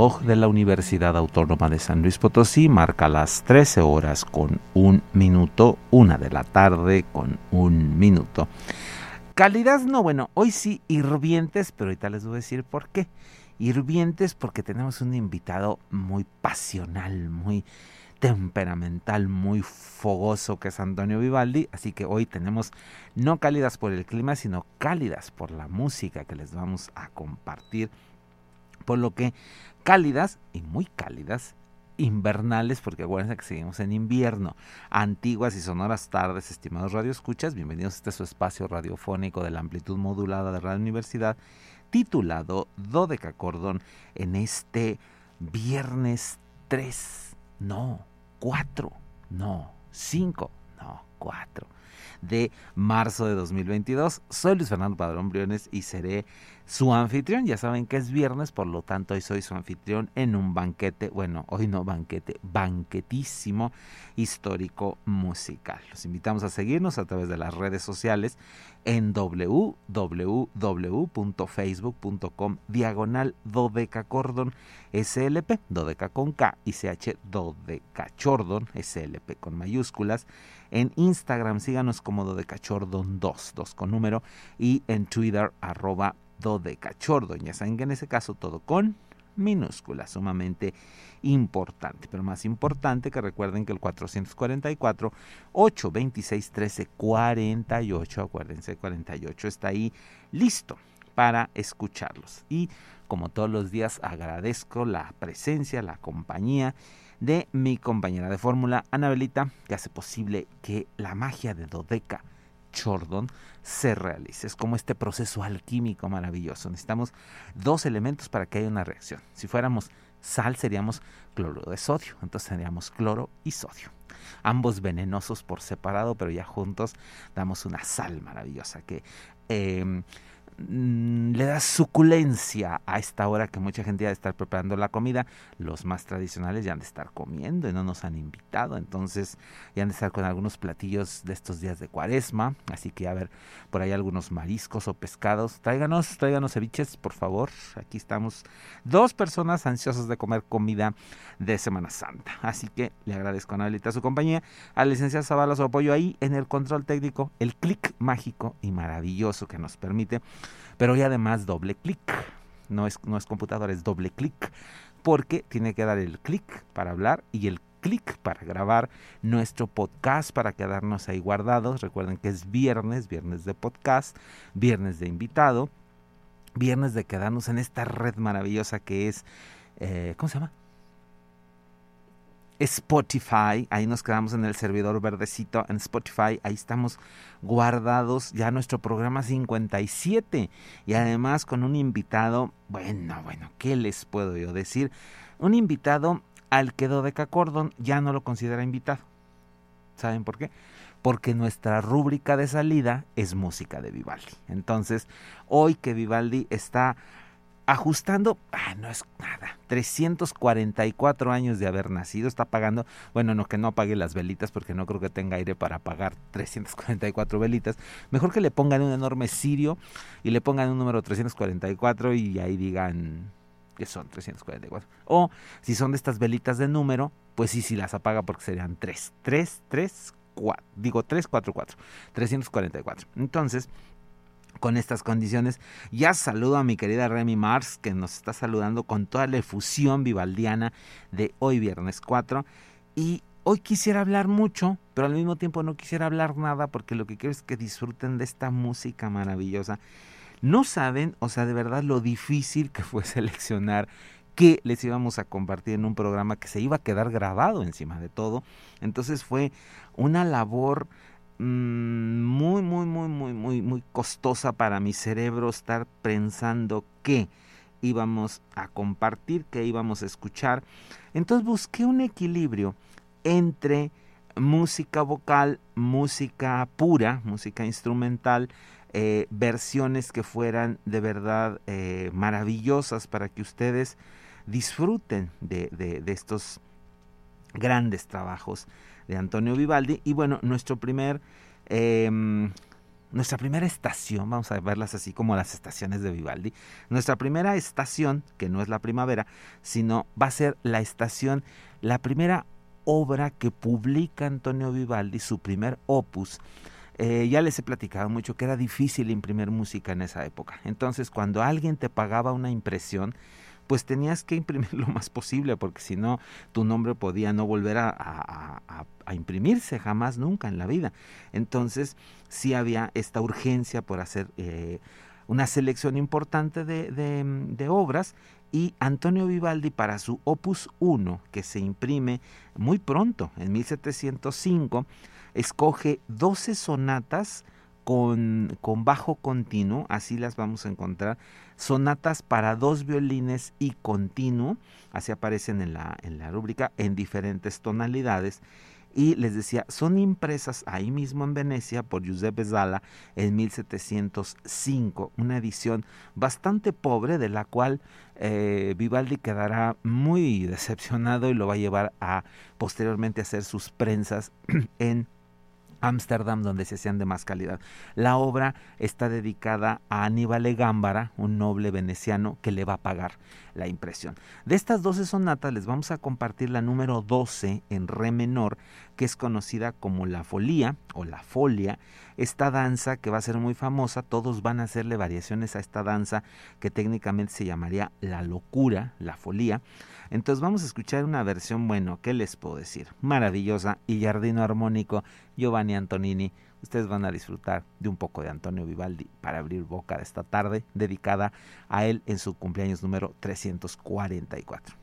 De la Universidad Autónoma de San Luis Potosí marca las 13 horas con un minuto, una de la tarde con un minuto. Calidad no, bueno, hoy sí hirvientes, pero ahorita les voy a decir por qué. Hirvientes porque tenemos un invitado muy pasional, muy temperamental, muy fogoso que es Antonio Vivaldi, así que hoy tenemos no cálidas por el clima, sino cálidas por la música que les vamos a compartir por lo que cálidas y muy cálidas, invernales, porque acuérdense que seguimos en invierno, antiguas y sonoras tardes, estimados radioescuchas, bienvenidos a este su espacio radiofónico de la amplitud modulada de Radio Universidad, titulado Cordón en este viernes 3, no, 4, no, 5, no, 4 de marzo de 2022. Soy Luis Fernando Padrón Briones y seré su anfitrión. Ya saben que es viernes, por lo tanto hoy soy su anfitrión en un banquete, bueno, hoy no banquete, banquetísimo histórico musical. Los invitamos a seguirnos a través de las redes sociales en www.facebook.com diagonal dodecacordon slp, dodeca con K y ch dodecachordon slp con mayúsculas. En Instagram síganos como dodecachordon 2, 2 con número y en Twitter arroba de cachordo. Ya saben que en ese caso todo con minúscula, sumamente importante. Pero más importante que recuerden que el 444 826 13 48, acuérdense, 48 está ahí listo para escucharlos. Y como todos los días agradezco la presencia, la compañía de mi compañera de fórmula, Anabelita, que hace posible que la magia de Dodeca Chordon se realice. Es como este proceso alquímico maravilloso. Necesitamos dos elementos para que haya una reacción. Si fuéramos sal seríamos cloro de sodio, entonces seríamos cloro y sodio. Ambos venenosos por separado, pero ya juntos damos una sal maravillosa que em, Mm, le da suculencia a esta hora que mucha gente ya de estar preparando la comida. Los más tradicionales ya han de estar comiendo y no nos han invitado. Entonces ya han de estar con algunos platillos de estos días de cuaresma. Así que a ver por ahí algunos mariscos o pescados. Tráiganos, tráiganos ceviches, por favor. Aquí estamos dos personas ansiosas de comer comida de Semana Santa. Así que le agradezco a Anabelita su compañía. A licenciada Zavala su apoyo ahí en el control técnico. El clic mágico y maravilloso que nos permite pero y además doble clic. No es, no es computadora, es doble clic. Porque tiene que dar el clic para hablar y el clic para grabar nuestro podcast para quedarnos ahí guardados. Recuerden que es viernes, viernes de podcast, viernes de invitado, viernes de quedarnos en esta red maravillosa que es, eh, ¿cómo se llama? Spotify, ahí nos quedamos en el servidor verdecito en Spotify, ahí estamos guardados ya nuestro programa 57 y además con un invitado, bueno, bueno, ¿qué les puedo yo decir? Un invitado al que Dodeca Cordon ya no lo considera invitado. ¿Saben por qué? Porque nuestra rúbrica de salida es música de Vivaldi. Entonces, hoy que Vivaldi está ajustando, ah, no es nada, 344 años de haber nacido, está pagando, bueno, no que no apague las velitas porque no creo que tenga aire para apagar 344 velitas, mejor que le pongan un enorme cirio y le pongan un número 344 y ahí digan que son 344. O si son de estas velitas de número, pues sí, sí las apaga porque serían 3, 3, 3, 4, digo 3, 4, 4, 344. Entonces, con estas condiciones. Ya saludo a mi querida Remy Mars, que nos está saludando con toda la efusión vivaldiana de hoy viernes 4. Y hoy quisiera hablar mucho, pero al mismo tiempo no quisiera hablar nada porque lo que quiero es que disfruten de esta música maravillosa. No saben, o sea, de verdad lo difícil que fue seleccionar que les íbamos a compartir en un programa que se iba a quedar grabado encima de todo. Entonces fue una labor muy, muy, muy, muy, muy, muy costosa para mi cerebro estar pensando qué íbamos a compartir, qué íbamos a escuchar. Entonces busqué un equilibrio entre música vocal, música pura, música instrumental, eh, versiones que fueran de verdad eh, maravillosas para que ustedes disfruten de, estos grandes trabajos de Antonio Vivaldi. Y bueno, nuestro primer, em, nuestra primera estación, vamos a verlas así como las estaciones de Vivaldi, nuestra primera estación, que no es la primavera, sino va a ser la estación, la primera obra que publica Antonio Vivaldi, su primer opus. Eh, ya les he platicado mucho que era difícil imprimir música en esa época. Entonces, cuando alguien te pagaba una impresión, pues tenías que imprimir lo más posible, porque si no, tu nombre podía no volver a, imprimirse jamás, nunca en la vida. Entonces, sí había esta urgencia por hacer eh, una selección importante de, de, obras y Antonio Vivaldi para su opus 1, que se imprime muy pronto, en 1705, escoge 12 sonatas con, con, bajo continuo, así las vamos a encontrar, sonatas para dos violines y continuo, así aparecen en la, en la rúbrica, en diferentes tonalidades. Y les decía, son impresas ahí mismo en Venecia por Giuseppe Zala en 1705, una edición bastante pobre de la cual eh, Vivaldi quedará muy decepcionado y lo va a llevar a posteriormente hacer sus prensas en Ámsterdam, donde se hacían de más calidad. La obra está dedicada a Aníbal Gámbara, un noble veneciano que le va a pagar la impresión. De estas 12 sonatas les vamos a compartir la número 12 en re menor, que es conocida como la folía o la folia. Esta danza que va a ser muy famosa, todos van a hacerle variaciones a esta danza que técnicamente se llamaría la locura, la folía. Entonces vamos a escuchar una versión, bueno, ¿qué les puedo decir? Maravillosa y armónico, Giovanni Antonini. Ustedes van a disfrutar de un poco de Antonio Vivaldi para abrir boca de esta tarde, dedicada a él en su cumpleaños número 344.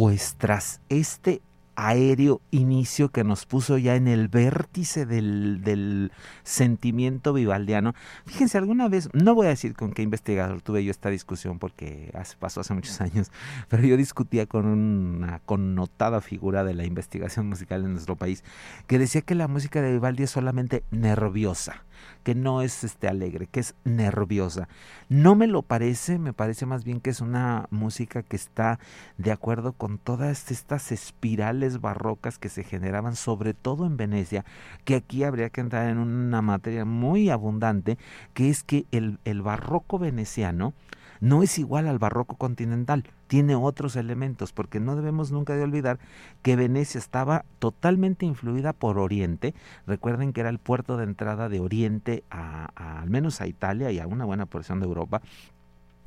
Pues tras este aéreo inicio que nos puso ya en el vértice del, del, sentimiento vivaldiano. Fíjense, alguna vez, no voy a decir con qué investigador tuve yo esta discusión porque pasó hace muchos años, pero yo discutía con una connotada figura de la investigación musical en nuestro país que decía que la música de Vivaldi es solamente nerviosa que no es este alegre, que es nerviosa. No me lo parece, me parece más bien que es una música que está de acuerdo con todas estas espirales barrocas que se generaban, sobre todo en Venecia, que aquí habría que entrar en una materia muy abundante, que es que el, el barroco veneciano no es igual al barroco continental, tiene otros elementos, porque no debemos nunca de olvidar que Venecia estaba totalmente influida por Oriente. Recuerden que era el puerto de entrada de Oriente a, al menos a Italia y a una buena porción de Europa.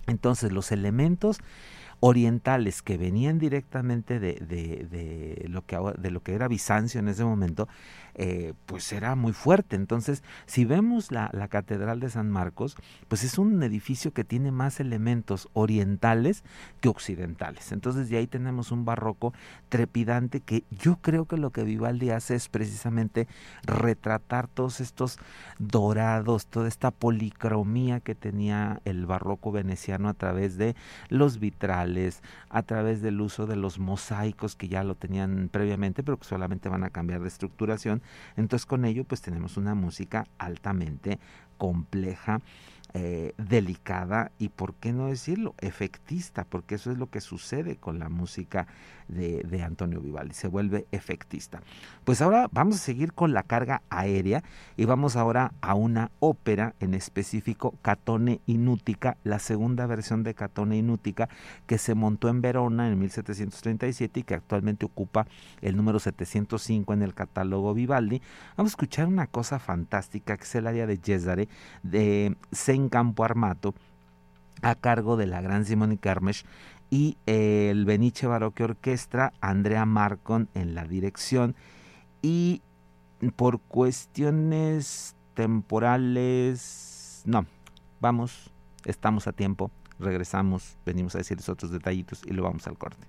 Entonces los elementos orientales que venían directamente de, de, de, lo que, de lo que era Bizancio en ese momento, eh, pues era muy fuerte. Entonces, si vemos la, la, Catedral de San Marcos, pues es un edificio que tiene más elementos orientales que occidentales. Entonces, de ahí tenemos un barroco trepidante que yo creo que lo que Vivaldi hace es precisamente retratar todos estos dorados, toda esta policromía que tenía el barroco veneciano a través de los vitrales a través del uso de los mosaicos que ya lo tenían previamente, pero que solamente van a cambiar de estructuración. Entonces con ello pues tenemos una música altamente compleja eh, delicada y, por qué no decirlo, efectista, porque eso es lo que sucede con la música de, Antonio Vivaldi, se vuelve efectista. Pues ahora vamos a seguir con la carga aérea y vamos ahora a una ópera en específico, Catone Inútica, la segunda versión de Catone Inútica, que se montó en Verona en 1737 y que actualmente ocupa el número 705 en el catálogo Vivaldi. Vamos a escuchar una cosa fantástica que es el área de Cesare de Saint Campo Armato a cargo de la gran Simone Carmesh y el Benice Baroque Orquestra, Andrea Marcon en la dirección y por cuestiones temporales, no, vamos, estamos a tiempo, regresamos, venimos a decirles otros detallitos y lo vamos al corte.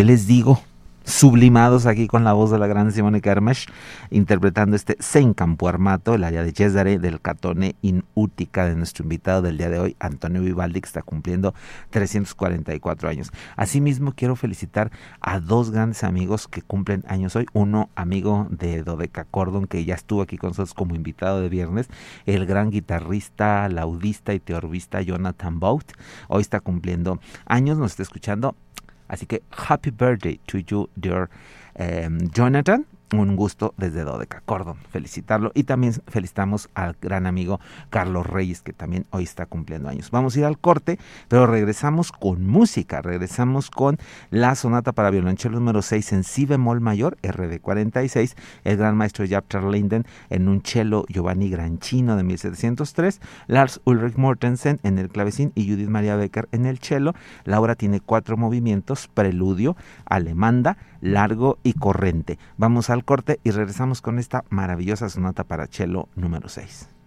¿Qué les digo? sublimados aquí con la voz de la gran Simone Kermesh, interpretando este Sein Campo Armato, el área de Cesare del Catone in Utica de nuestro invitado del día de hoy, Antonio Vivaldi, que está cumpliendo 344 años. Asimismo, quiero felicitar a dos grandes amigos que cumplen años hoy. Uno, amigo de Dodeca Cordon, que ya estuvo aquí con nosotros como invitado de viernes, el gran guitarrista, laudista y teorbista Jonathan Bout. Hoy está cumpliendo años, nos está escuchando Así que happy birthday to you, dear um, Jonathan un gusto desde Dodeca Cordon felicitarlo y también felicitamos al gran amigo Carlos Reyes que también hoy está cumpliendo años. Vamos a ir al corte, pero regresamos con música, regresamos con la sonata para violonchelo número 6 en si bemol mayor, RD 46, el gran maestro Japter Linden en un cello Giovanni Granchino de 1703, Lars Ulrich Mortensen en el clavecín y Judith Maria Becker en el cello. La obra tiene cuatro movimientos, preludio, alemanda, largo y corriente. Vamos al corte y regresamos con esta maravillosa sonata para cello número 6.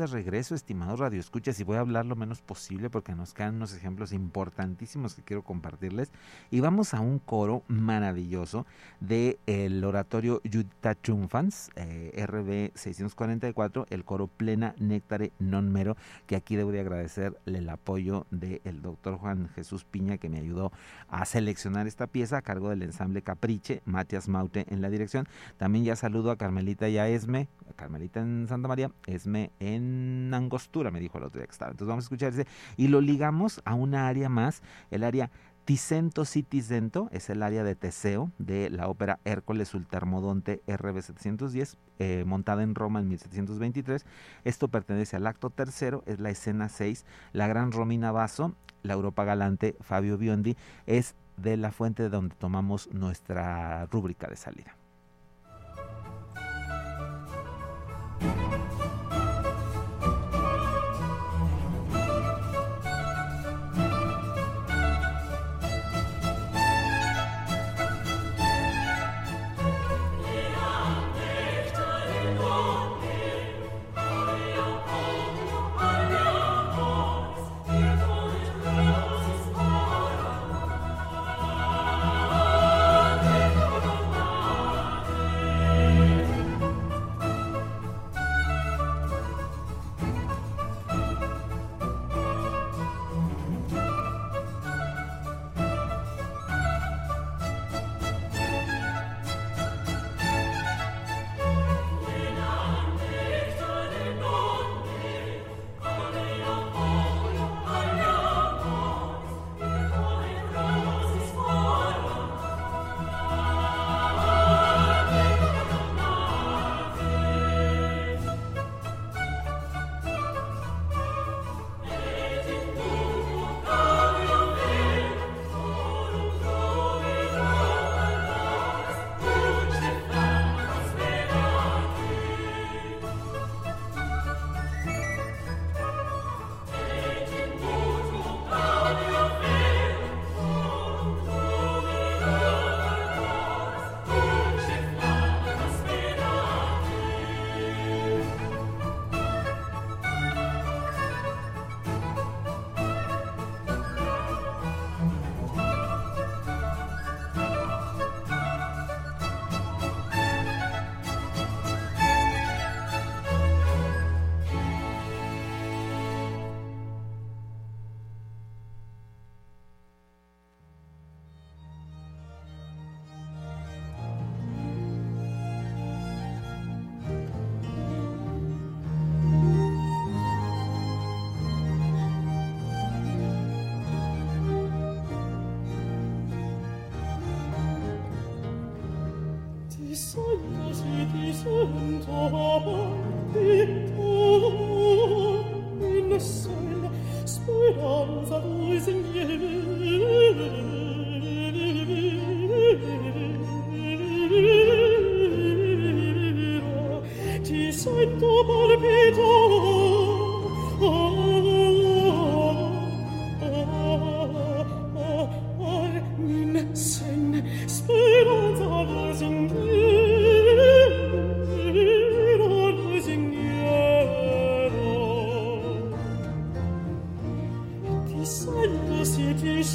De regreso, estimados radioescuchas, y voy a hablar lo menos posible porque nos quedan unos ejemplos importantísimos que quiero compartirles. Y vamos a un coro maravilloso del el oratorio Yutta Chunfans, eh, RB 644, el coro Plena Néctare Non Mero, que aquí debo de agradecerle el apoyo del doctor Juan Jesús Piña, que me ayudó a seleccionar esta pieza a cargo del ensamble Capriche, Matias Maute en la dirección. También ya saludo a Carmelita y a Esme, Carmelita en Santa María, Esme en Angostura, me dijo el otro día que estaba. Entonces vamos a escuchar ese y lo ligamos a una área más, el área Ticento Citicento es el área de Teseo de la ópera Hércules Ultermodonte RB 710, eh, montada en Roma en 1723. Esto pertenece al acto tercero, es la escena 6. La gran Romina Basso, la Europa Galante Fabio Biondi, es de la fuente de donde tomamos nuestra rúbrica de salida.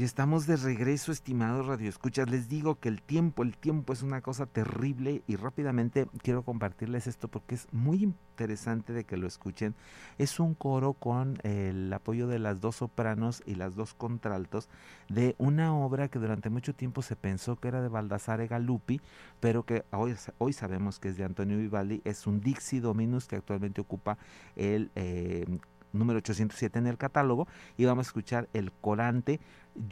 ya estamos de regreso, estimados radioescuchas. Les digo que el tiempo, el tiempo es una cosa terrible y rápidamente quiero compartirles esto porque es muy interesante de que lo escuchen. Es un coro con el apoyo de las dos sopranos y las dos contraltos de una obra que durante mucho tiempo se pensó que era de Baldassare Galuppi, pero que hoy, hoy sabemos que es de Antonio Vivaldi. Es un Dixie Dominus que actualmente ocupa el eh, número 807 en el catálogo y vamos a escuchar el corante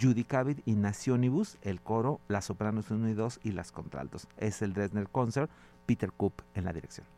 Judicavit y Nationibus, el coro, las sopranos 1 y 2 y las contraltos. Es el Dresdner Concert, Peter Koop en la dirección.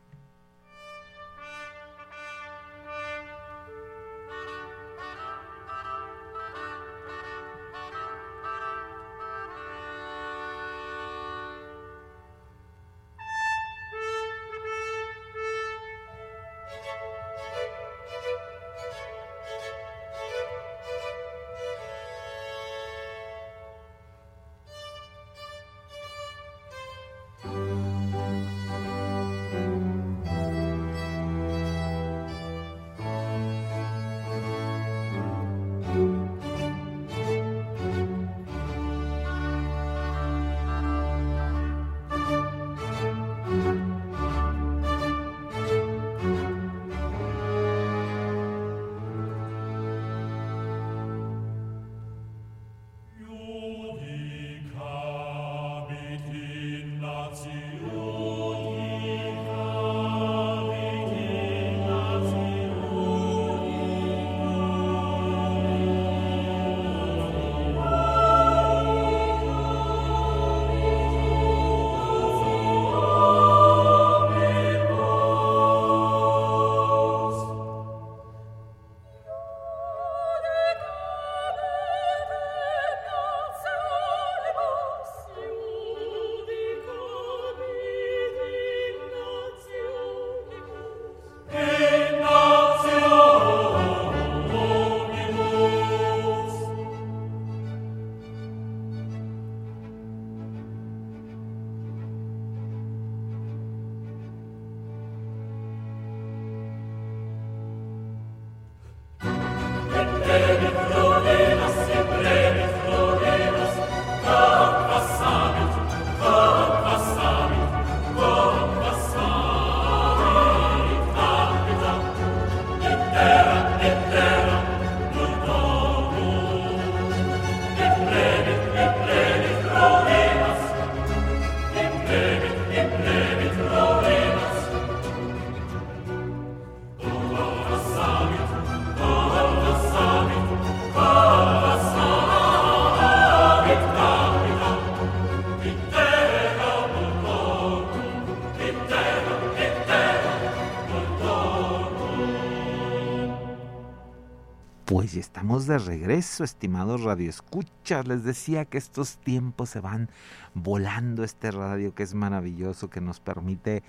De regreso, estimados radioescuchas. Les decía que estos tiempos se van volando este radio que es maravilloso, que nos permite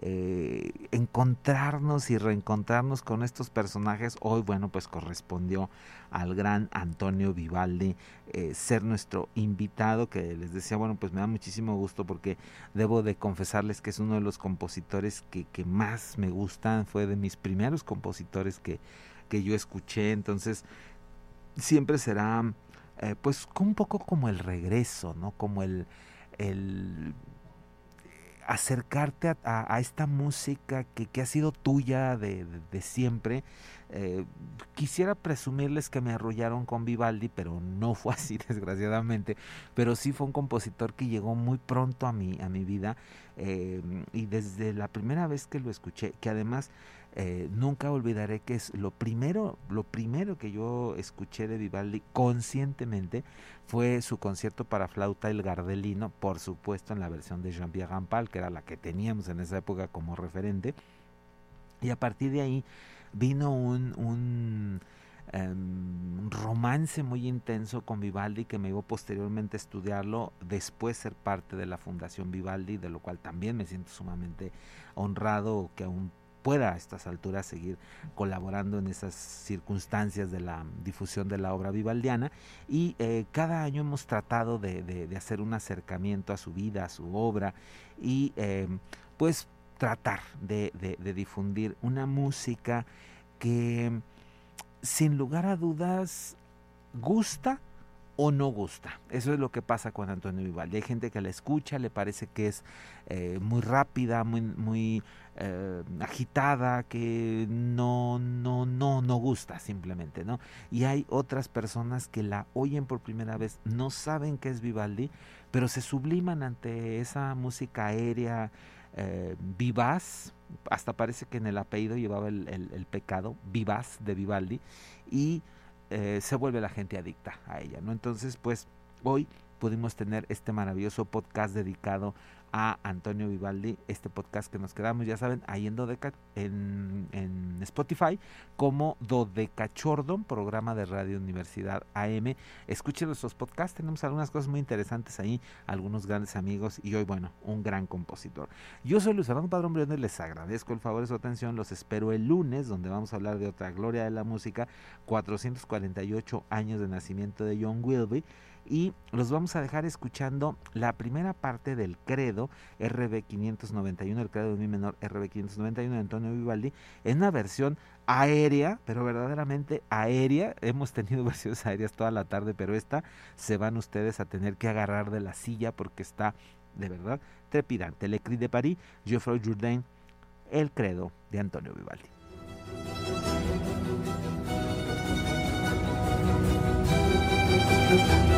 eh, encontrarnos y reencontrarnos con estos personajes. Hoy, bueno, pues correspondió al gran Antonio Vivaldi eh, ser nuestro invitado, que les decía, bueno, pues me da muchísimo gusto porque debo de confesarles que es uno de los compositores que, que más me gustan, fue de mis primeros compositores que que yo escuché, entonces siempre será eh, pues un poco como el regreso, ¿no? Como el, el acercarte a, esta música que, que, ha sido tuya de, de, siempre. Eh, quisiera presumirles que me arrollaron con Vivaldi, pero no fue así, desgraciadamente. Pero sí fue un compositor que llegó muy pronto a mi, a mi vida. Eh, y desde la primera vez que lo escuché, que además eh, nunca olvidaré que es lo primero, lo primero que yo escuché de Vivaldi conscientemente fue su concierto para flauta El Gardelino, por supuesto en la versión de Jean-Pierre Rampal, que era la que teníamos en esa época como referente. Y a partir de ahí vino un, un em, romance muy intenso con Vivaldi que me llevó posteriormente a estudiarlo, después ser parte de la Fundación Vivaldi, de lo cual también me siento sumamente honrado que aún pueda a estas alturas seguir colaborando en esas circunstancias de la difusión de la obra vivaldiana. Y eh, cada año hemos tratado de, hacer un acercamiento a su vida, a su obra y em, pues tratar de difundir una música que sin lugar a dudas gusta o no gusta. Eso es lo que pasa con Antonio Vivaldi. Hay gente que la escucha, le parece que es eh, muy rápida, muy, muy eh, agitada, que no, no, no, no gusta simplemente, ¿no? Y hay otras personas que la oyen por primera vez, no saben qué es Vivaldi, pero se subliman ante esa música aérea, eh, vivaz, hasta parece que en el apellido llevaba el, el pecado, vivaz de Vivaldi, y eh, se vuelve la gente adicta a ella, ¿no? Entonces, pues hoy pudimos tener este maravilloso podcast dedicado a Antonio Vivaldi, este podcast que nos quedamos, ya saben, ahí en, Dodeca, en, en Spotify, como Dodecachordon, programa de Radio Universidad AM. Escuchen nuestros podcasts, tenemos algunas cosas muy interesantes ahí, algunos grandes amigos y hoy, bueno, un gran compositor. Yo soy Luis Fernando Padrón Briones, les agradezco el favor de su atención, los espero el lunes, donde vamos a hablar de otra gloria de la música, 448 años de nacimiento de John Wilby y los vamos a dejar escuchando la primera parte del credo RB 591, el credo de mi menor RB 591 de Antonio Vivaldi, en una versión aérea, pero verdaderamente aérea. Hemos tenido versiones aéreas toda la tarde, pero esta se van ustedes a tener que agarrar de la silla porque está de verdad trepidante. Le Cri de París, Geoffroy Jourdain, el credo de Antonio Vivaldi. thank